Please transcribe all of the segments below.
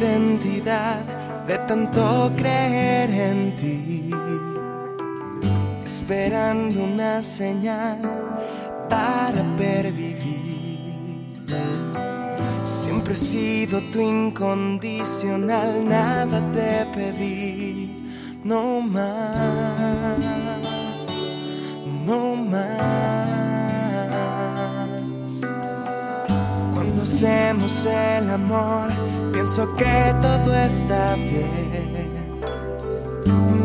identidad de tanto creer en ti, esperando una señal para pervivir. Siempre he sido tu incondicional, nada te pedí, no más, no más. El amor, pienso que todo está bien.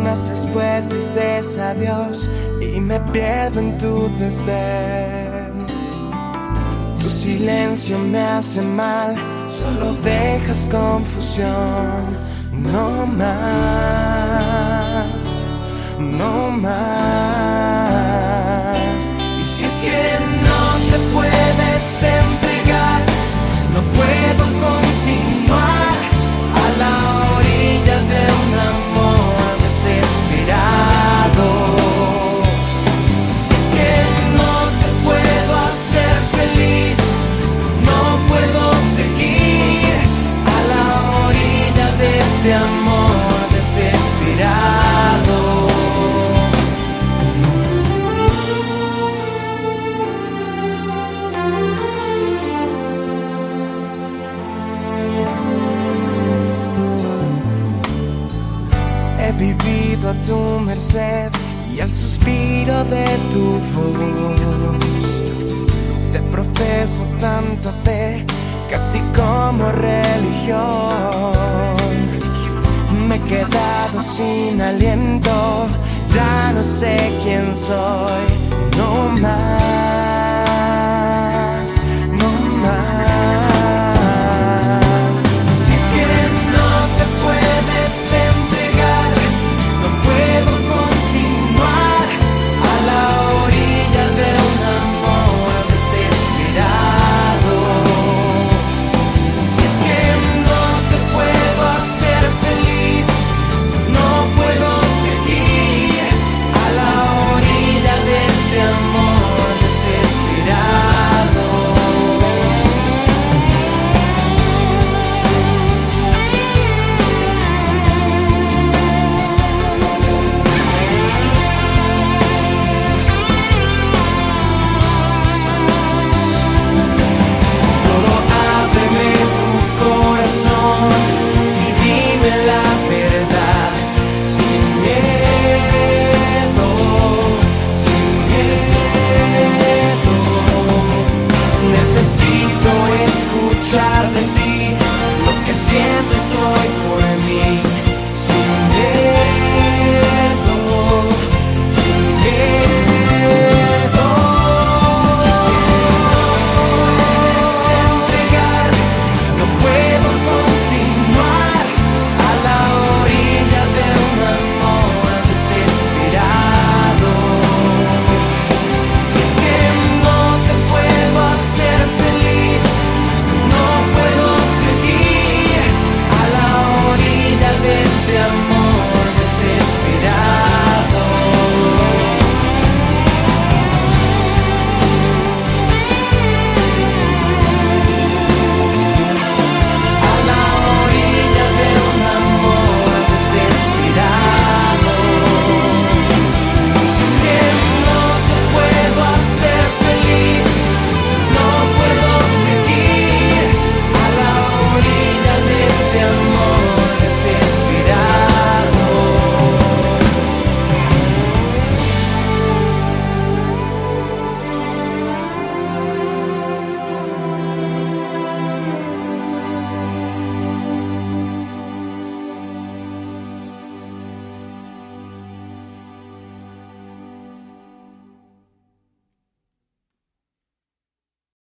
Mas después dices adiós y me pierdo en tu desdén. Tu silencio me hace mal, solo dejas confusión. No más, no más. Y si es que este amor desesperado. He vivido a tu merced y al suspiro de tu voz. Te profeso tanta fe, casi como religión. Me he quedado sin aliento, ya no sé quién soy, no más.